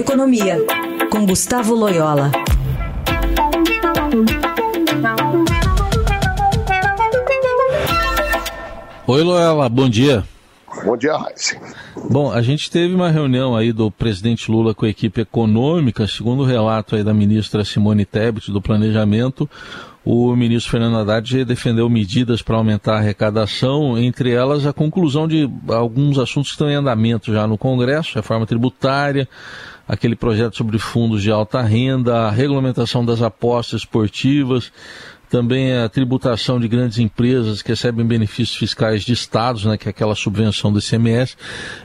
Economia, com Gustavo Loyola. Oi, Loyola, bom dia. Bom dia, Raíssa. Bom, a gente teve uma reunião aí do presidente Lula com a equipe econômica, segundo o relato aí da ministra Simone Tebet do Planejamento, o ministro Fernando Haddad defendeu medidas para aumentar a arrecadação, entre elas a conclusão de alguns assuntos que estão em andamento já no Congresso, reforma tributária, aquele projeto sobre fundos de alta renda, a regulamentação das apostas esportivas, também a tributação de grandes empresas que recebem benefícios fiscais de estados, né, que é aquela subvenção do ICMS.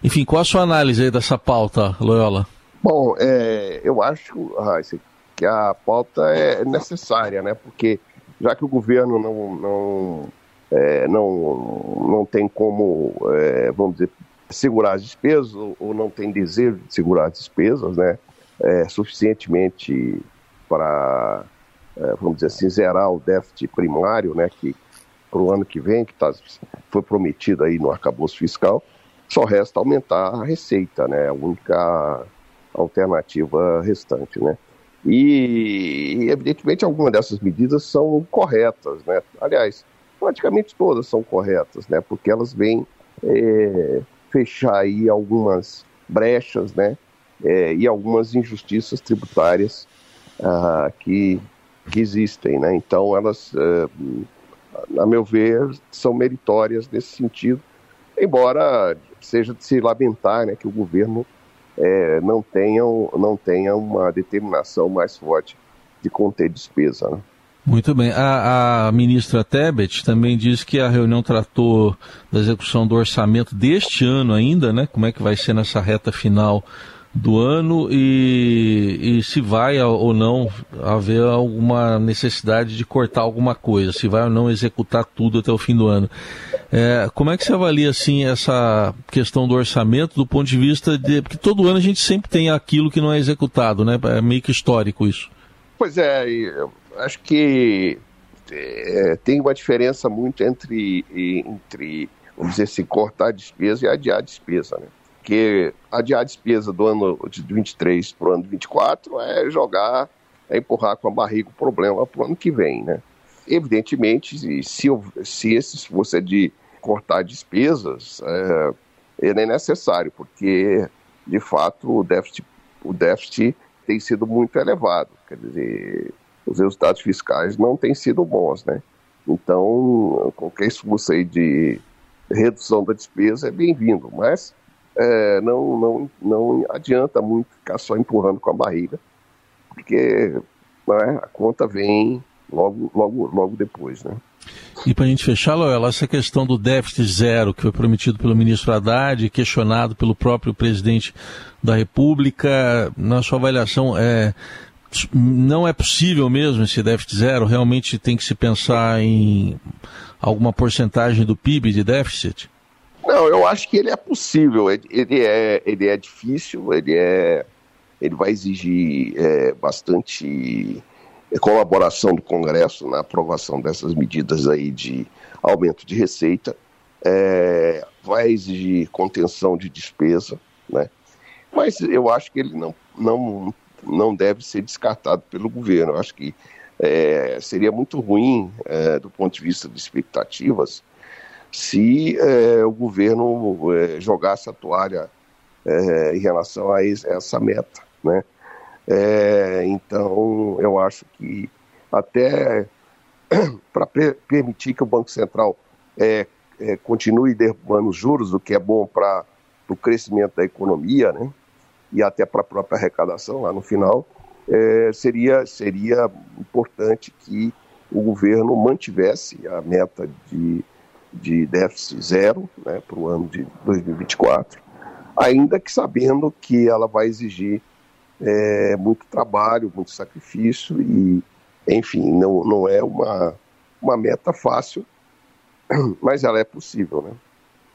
Enfim, qual a sua análise aí dessa pauta, Loyola? Bom, é, eu acho, que a pauta é necessária, né? Porque já que o governo não, não, é, não, não tem como, é, vamos dizer, segurar as despesas ou não tem desejo de segurar as despesas, né? É, suficientemente para, é, vamos dizer assim, zerar o déficit primário, né? Que para o ano que vem, que tá, foi prometido aí no arcabouço fiscal, só resta aumentar a receita, né? A única alternativa restante, né? E, evidentemente, algumas dessas medidas são corretas, né? Aliás, praticamente todas são corretas, né? Porque elas vêm é, fechar aí algumas brechas, né? É, e algumas injustiças tributárias ah, que, que existem, né? Então, elas, é, a meu ver, são meritórias nesse sentido, embora seja de se lamentar, né? Que o governo é, não, tenham, não tenham uma determinação mais forte de conter despesa. Né? Muito bem. A, a, ministra Tebet também disse que a reunião tratou da execução do orçamento deste ano ainda, né? Como é que vai ser nessa reta final do ano e, e se vai ou não haver alguma necessidade de cortar alguma coisa, se vai ou não executar tudo até o fim do ano. É, como é que você avalia assim essa questão do orçamento do ponto de vista de porque todo ano a gente sempre tem aquilo que não é executado, né? É meio que histórico isso. Pois é, eu acho que é, tem uma diferença muito entre entre vamos dizer assim, cortar a despesa e adiar a despesa, né? Porque adiar a despesa do ano de 23 para o ano de 24 é jogar, é empurrar com a barriga o problema para o ano que vem, né? Evidentemente, se, se esse fosse de cortar despesas, é, ele é necessário, porque, de fato, o déficit, o déficit tem sido muito elevado. Quer dizer, os resultados fiscais não têm sido bons, né? Então, qualquer esforço aí de redução da despesa é bem-vindo, mas é, não, não, não adianta muito ficar só empurrando com a barriga, porque né, a conta vem logo, logo, logo depois, né? E para a gente fechar, Loela, essa questão do déficit zero que foi prometido pelo ministro Haddad, questionado pelo próprio presidente da República, na sua avaliação, é, não é possível mesmo esse déficit zero? Realmente tem que se pensar em alguma porcentagem do PIB de déficit? Não, eu acho que ele é possível. Ele, é, ele é difícil, ele, é, ele vai exigir é, bastante colaboração do Congresso na aprovação dessas medidas aí de aumento de receita. É, vai exigir contenção de despesa, né? Mas eu acho que ele não, não, não deve ser descartado pelo governo. Eu acho que é, seria muito ruim, é, do ponto de vista de expectativas, se é, o governo é, jogasse a toalha é, em relação a essa meta, né? É, então, eu acho que até para permitir que o Banco Central é, é, continue derrubando os juros, o que é bom para o crescimento da economia, né? E até para a própria arrecadação lá no final, seria, seria importante que o governo mantivesse a meta de de déficit zero né, para o ano de 2024, ainda que sabendo que ela vai exigir é, muito trabalho, muito sacrifício e, enfim, não, não é uma, uma meta fácil, mas ela é possível, né?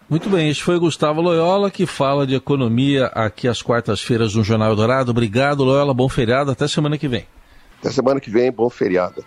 Muito bem, este foi Gustavo Loyola que fala de economia aqui às quartas-feiras no Jornal Dourado. Obrigado, Loyola, bom feriado, até semana que vem. Até semana que vem, bom feriado.